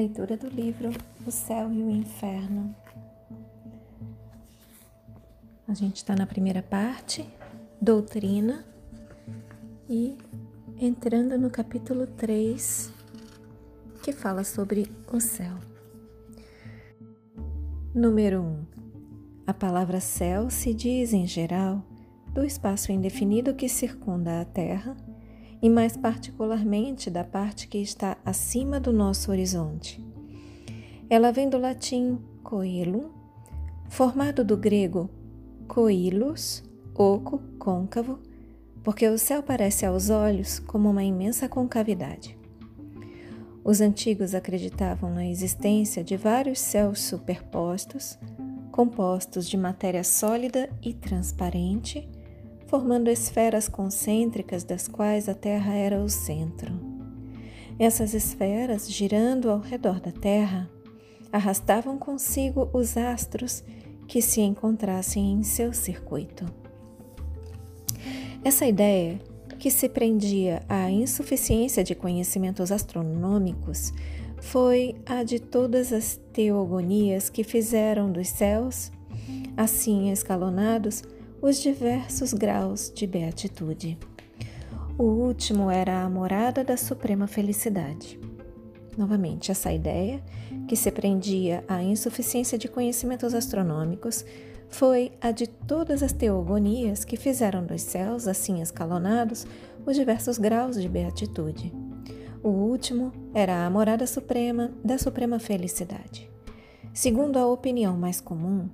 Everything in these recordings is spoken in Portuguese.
Leitura do livro O Céu e o Inferno. A gente está na primeira parte, Doutrina, e entrando no capítulo 3, que fala sobre o céu. Número 1. A palavra céu se diz, em geral, do espaço indefinido que circunda a Terra e mais particularmente da parte que está acima do nosso horizonte. Ela vem do latim coelum, formado do grego coilus, oco, côncavo, porque o céu parece aos olhos como uma imensa concavidade. Os antigos acreditavam na existência de vários céus superpostos, compostos de matéria sólida e transparente, formando esferas concêntricas das quais a Terra era o centro. Essas esferas, girando ao redor da Terra, arrastavam consigo os astros que se encontrassem em seu circuito. Essa ideia, que se prendia à insuficiência de conhecimentos astronômicos, foi a de todas as teogonias que fizeram dos céus, assim escalonados, os diversos graus de beatitude. O último era a morada da suprema felicidade. Novamente, essa ideia, que se prendia à insuficiência de conhecimentos astronômicos, foi a de todas as teogonias que fizeram dos céus, assim escalonados, os diversos graus de beatitude. O último era a morada suprema da suprema felicidade. Segundo a opinião mais comum,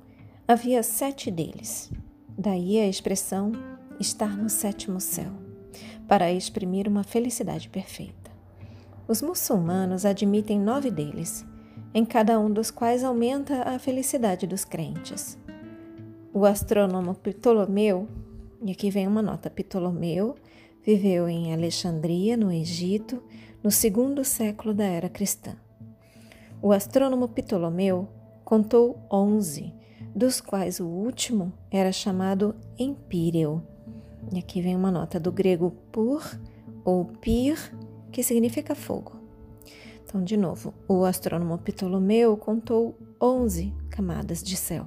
havia sete deles, Daí a expressão estar no sétimo céu, para exprimir uma felicidade perfeita. Os muçulmanos admitem nove deles, em cada um dos quais aumenta a felicidade dos crentes. O astrônomo Ptolomeu, e aqui vem uma nota: Ptolomeu viveu em Alexandria, no Egito, no segundo século da era cristã. O astrônomo Ptolomeu contou onze dos quais o último era chamado Empíreo. E aqui vem uma nota do grego pur ou pir, que significa fogo. Então, de novo, o astrônomo Ptolomeu contou 11 camadas de céu,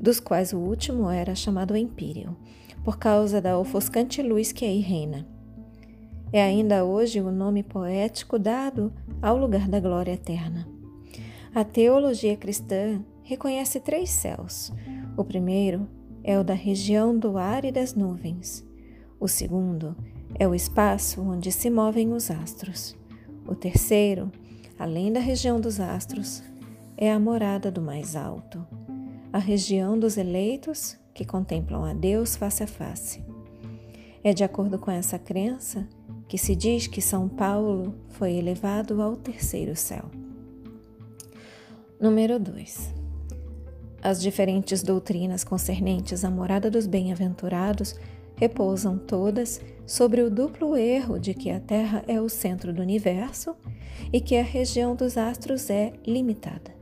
dos quais o último era chamado Empíreo, por causa da ofuscante luz que aí reina. É ainda hoje o nome poético dado ao lugar da glória eterna. A teologia cristã reconhece três céus. O primeiro é o da região do ar e das nuvens. O segundo é o espaço onde se movem os astros. O terceiro, além da região dos astros, é a morada do mais alto, a região dos eleitos que contemplam a Deus face a face. É de acordo com essa crença que se diz que São Paulo foi elevado ao terceiro céu. Número 2. As diferentes doutrinas concernentes à morada dos bem-aventurados repousam todas sobre o duplo erro de que a Terra é o centro do universo e que a região dos astros é limitada.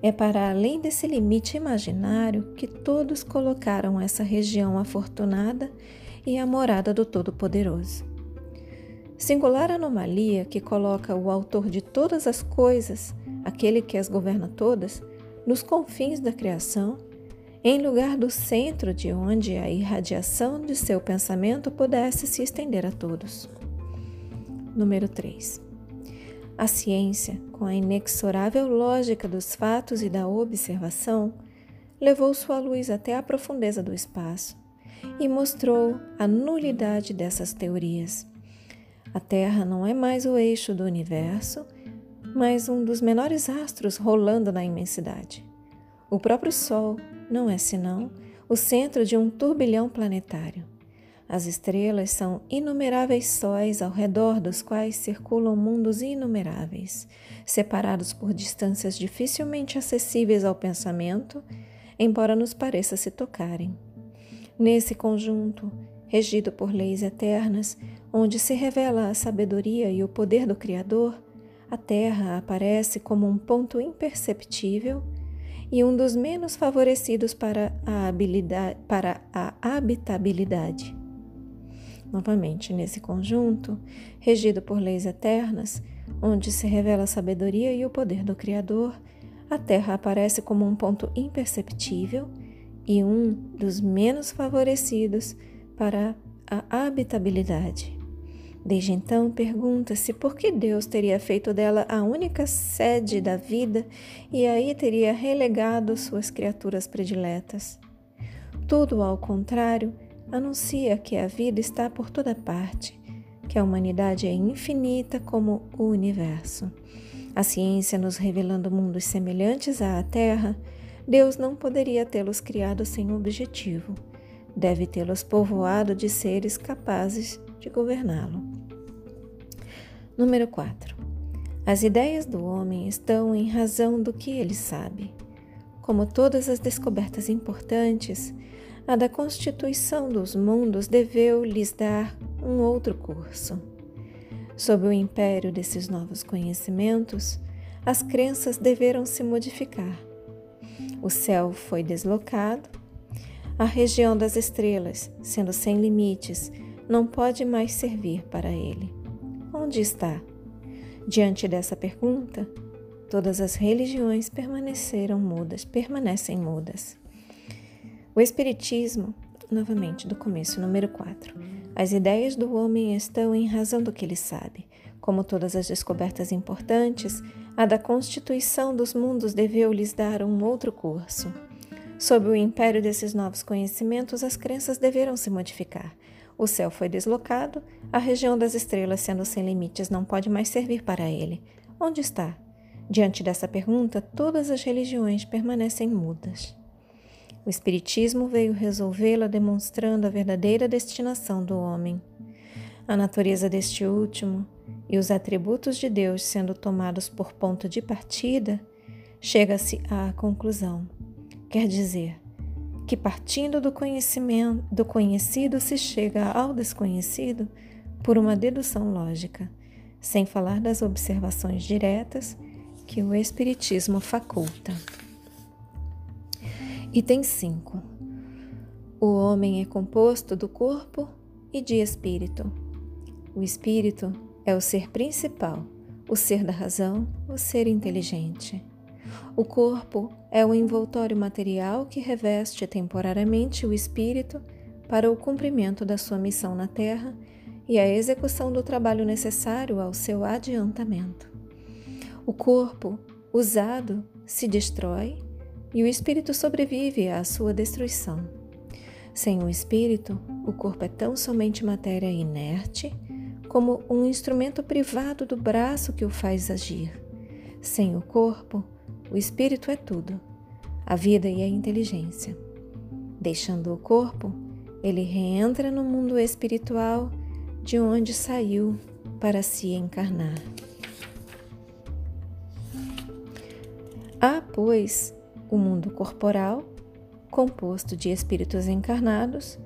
É para além desse limite imaginário que todos colocaram essa região afortunada e a morada do Todo-Poderoso. Singular anomalia que coloca o autor de todas as coisas, aquele que as governa todas, nos confins da criação, em lugar do centro de onde a irradiação de seu pensamento pudesse se estender a todos. Número 3. A ciência, com a inexorável lógica dos fatos e da observação, levou sua luz até a profundeza do espaço e mostrou a nulidade dessas teorias. A Terra não é mais o eixo do universo mas um dos menores astros rolando na imensidade. O próprio Sol não é senão o centro de um turbilhão planetário. As estrelas são inumeráveis sóis ao redor dos quais circulam mundos inumeráveis, separados por distâncias dificilmente acessíveis ao pensamento, embora nos pareça se tocarem. Nesse conjunto, regido por leis eternas, onde se revela a sabedoria e o poder do Criador, a Terra aparece como um ponto imperceptível e um dos menos favorecidos para a, para a habitabilidade. Novamente, nesse conjunto, regido por leis eternas, onde se revela a sabedoria e o poder do Criador, a Terra aparece como um ponto imperceptível e um dos menos favorecidos para a habitabilidade. Desde então, pergunta-se por que Deus teria feito dela a única sede da vida e aí teria relegado suas criaturas prediletas. Tudo ao contrário, anuncia que a vida está por toda parte, que a humanidade é infinita como o universo. A ciência nos revelando mundos semelhantes à Terra, Deus não poderia tê-los criado sem objetivo. Deve tê-los povoado de seres capazes de governá-lo. Número 4. As ideias do homem estão em razão do que ele sabe. Como todas as descobertas importantes, a da constituição dos mundos deveu lhes dar um outro curso. Sob o império desses novos conhecimentos, as crenças deveram se modificar. O céu foi deslocado, a região das estrelas, sendo sem limites, não pode mais servir para ele. Onde está? Diante dessa pergunta, todas as religiões permaneceram mudas, permanecem mudas. O Espiritismo, novamente do começo, número 4. As ideias do homem estão em razão do que ele sabe. Como todas as descobertas importantes, a da constituição dos mundos deveu lhes dar um outro curso. Sob o império desses novos conhecimentos, as crenças deveram se modificar. O céu foi deslocado, a região das estrelas, sendo sem limites, não pode mais servir para ele. Onde está? Diante dessa pergunta, todas as religiões permanecem mudas. O Espiritismo veio resolvê-la demonstrando a verdadeira destinação do homem. A natureza deste último e os atributos de Deus sendo tomados por ponto de partida, chega-se à conclusão. Quer dizer, que partindo do conhecimento do conhecido se chega ao desconhecido por uma dedução lógica, sem falar das observações diretas que o espiritismo faculta. Item 5. O homem é composto do corpo e de espírito. O espírito é o ser principal, o ser da razão, o ser inteligente. O corpo é o envoltório material que reveste temporariamente o espírito para o cumprimento da sua missão na Terra e a execução do trabalho necessário ao seu adiantamento. O corpo, usado, se destrói e o espírito sobrevive à sua destruição. Sem o espírito, o corpo é tão somente matéria inerte como um instrumento privado do braço que o faz agir. Sem o corpo, o espírito é tudo, a vida e a inteligência. Deixando o corpo, ele reentra no mundo espiritual de onde saiu para se encarnar. Há, pois, o mundo corporal, composto de espíritos encarnados,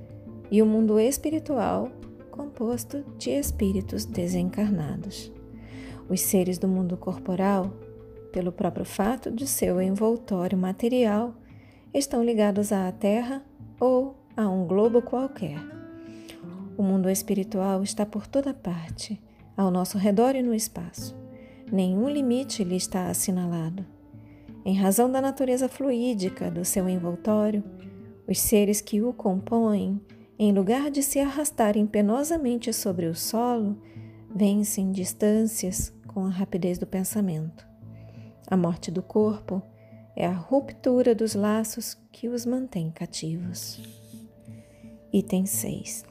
e o mundo espiritual, composto de espíritos desencarnados. Os seres do mundo corporal pelo próprio fato de seu envoltório material, estão ligados à Terra ou a um globo qualquer. O mundo espiritual está por toda parte, ao nosso redor e no espaço. Nenhum limite lhe está assinalado. Em razão da natureza fluídica do seu envoltório, os seres que o compõem, em lugar de se arrastarem penosamente sobre o solo, vencem distâncias com a rapidez do pensamento. A morte do corpo é a ruptura dos laços que os mantém cativos. Item 6.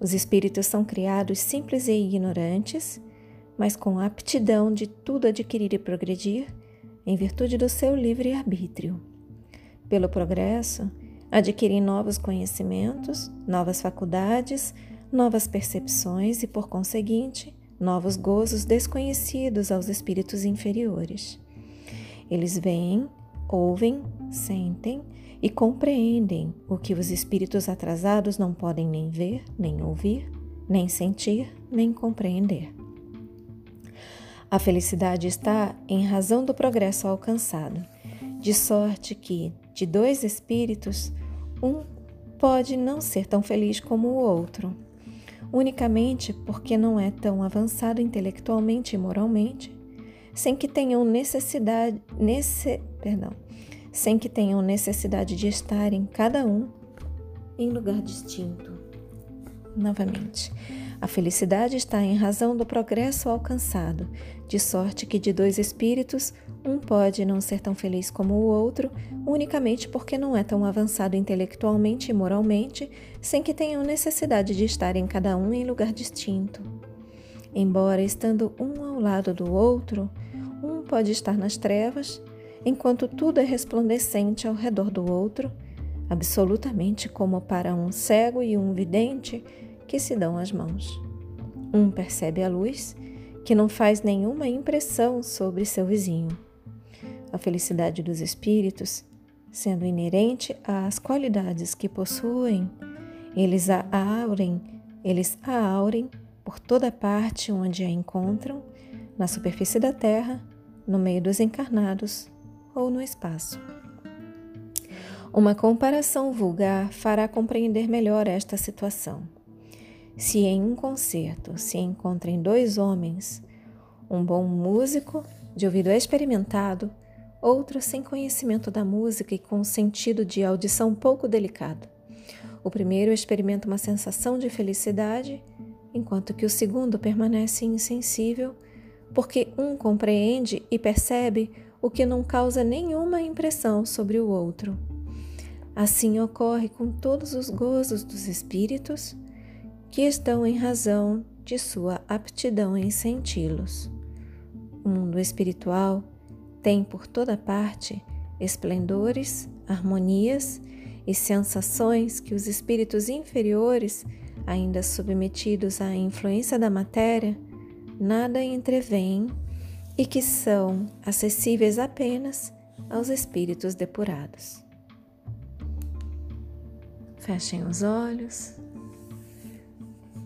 Os espíritos são criados simples e ignorantes, mas com aptidão de tudo adquirir e progredir, em virtude do seu livre arbítrio. Pelo progresso, adquirem novos conhecimentos, novas faculdades, novas percepções e, por conseguinte, novos gozos desconhecidos aos espíritos inferiores. Eles veem, ouvem, sentem e compreendem o que os espíritos atrasados não podem nem ver, nem ouvir, nem sentir, nem compreender. A felicidade está em razão do progresso alcançado, de sorte que, de dois espíritos, um pode não ser tão feliz como o outro unicamente porque não é tão avançado intelectualmente e moralmente, sem que tenham necessidade, nesse, perdão, sem que tenham necessidade de estar em cada um em lugar distinto. Novamente, a felicidade está em razão do progresso alcançado, de sorte que de dois espíritos, um pode não ser tão feliz como o outro, unicamente porque não é tão avançado intelectualmente e moralmente, sem que tenham necessidade de estar em cada um em lugar distinto. Embora estando um ao lado do outro, um pode estar nas trevas, enquanto tudo é resplandecente ao redor do outro, absolutamente como para um cego e um vidente que se dão as mãos. Um percebe a luz, que não faz nenhuma impressão sobre seu vizinho. A felicidade dos espíritos, sendo inerente às qualidades que possuem, eles a aurem, eles a aurem por toda parte onde a encontram, na superfície da terra, no meio dos encarnados ou no espaço. Uma comparação vulgar fará compreender melhor esta situação. Se em um concerto se encontrem dois homens, um bom músico de ouvido experimentado, outro sem conhecimento da música e com sentido de audição pouco delicado. O primeiro experimenta uma sensação de felicidade, enquanto que o segundo permanece insensível, porque um compreende e percebe o que não causa nenhuma impressão sobre o outro. Assim ocorre com todos os gozos dos espíritos que estão em razão de sua aptidão em senti-los. O mundo espiritual tem por toda parte esplendores, harmonias e sensações que os espíritos inferiores, ainda submetidos à influência da matéria, nada entreveem e que são acessíveis apenas aos espíritos depurados. Fechem os olhos.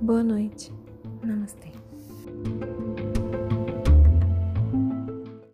Boa noite. Namastê.